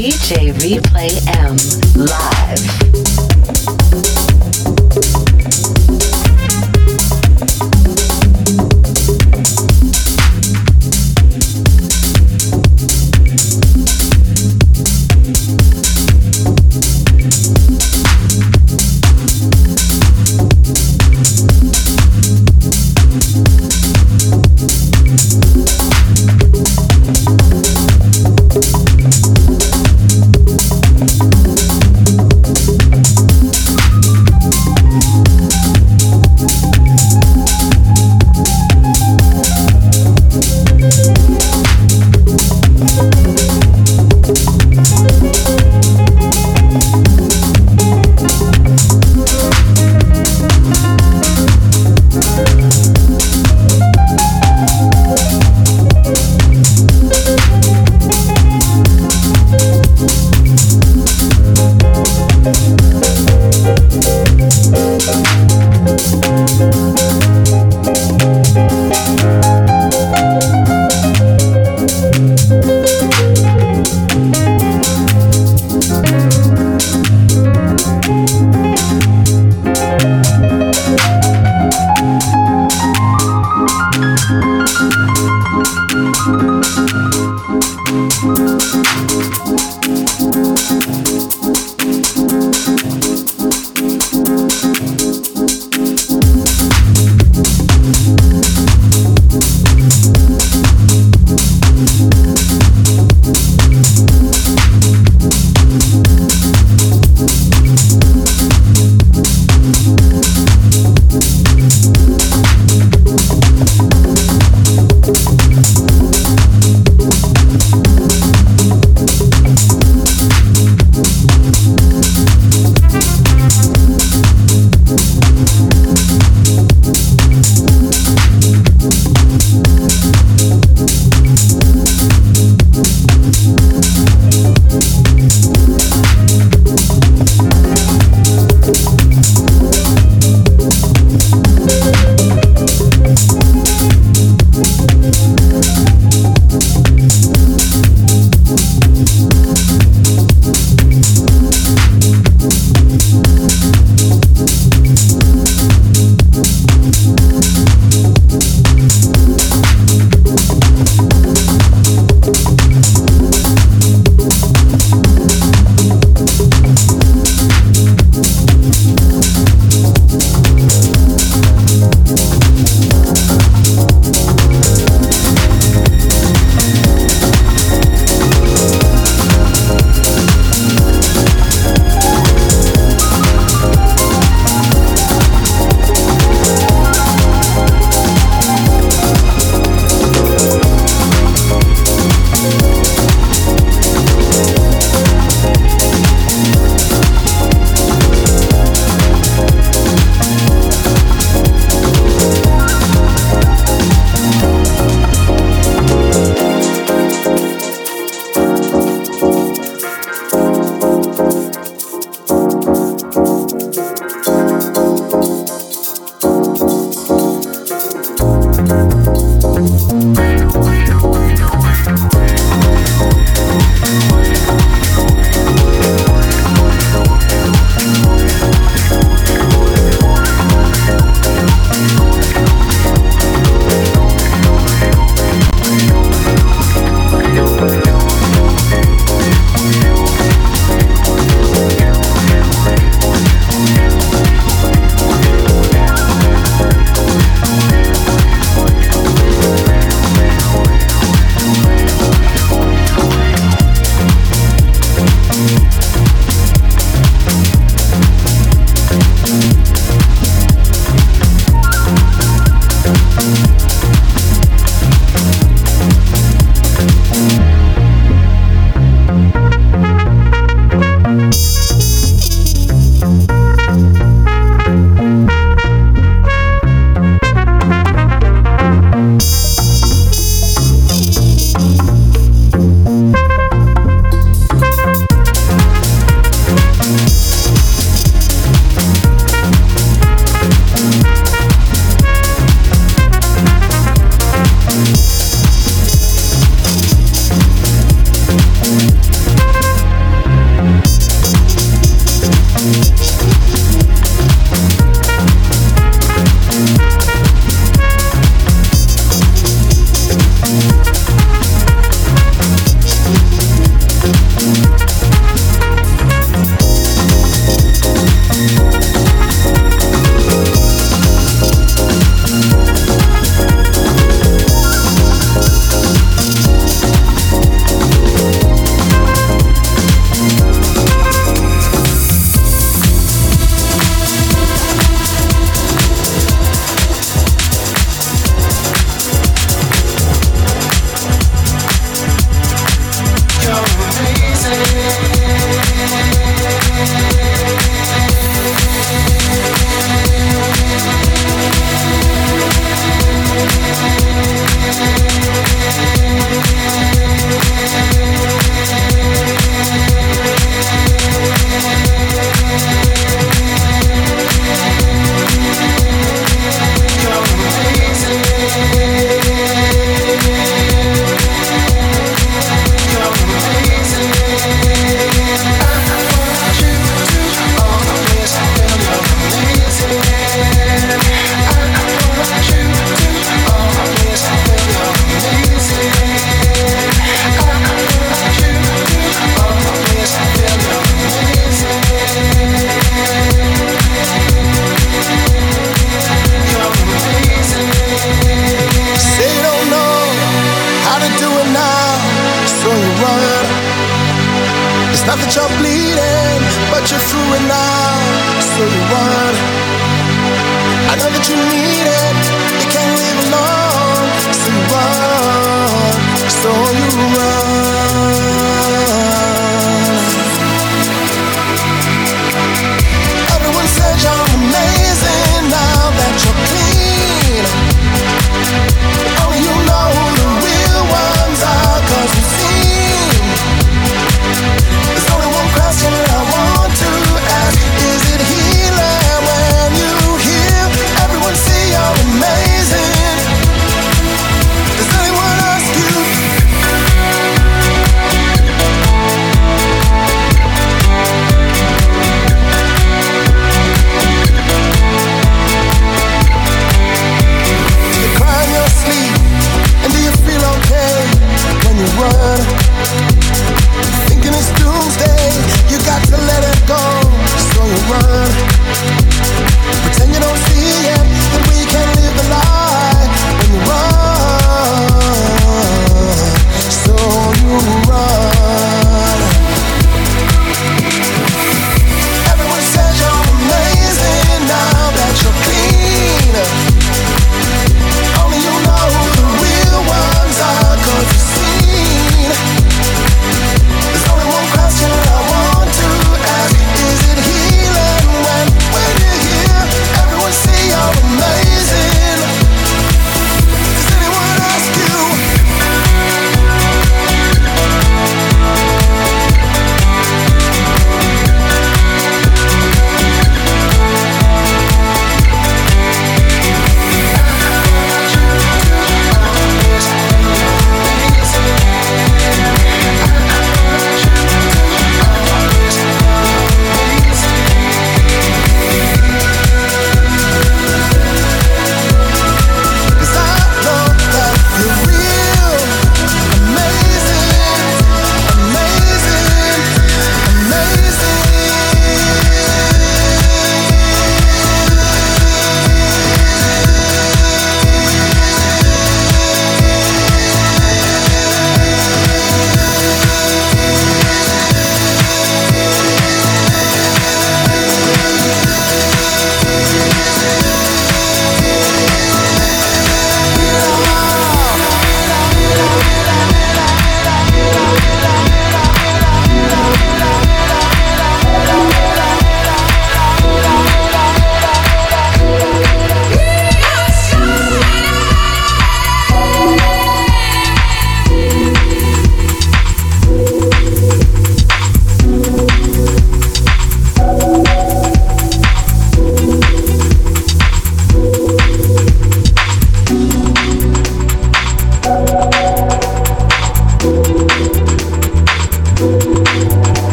DJ Replay M live.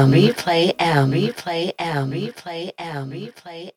M. Replay M. Replay M. Replay M. Replay.